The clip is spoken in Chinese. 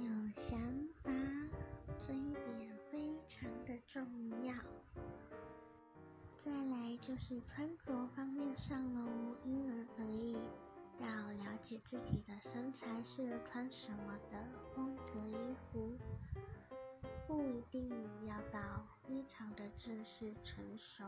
有想法这一点非常的重要。再来就是穿着方面上喽因人而异要了解自己的身材适合穿什么的风格衣服不一定要到非常的正式成熟。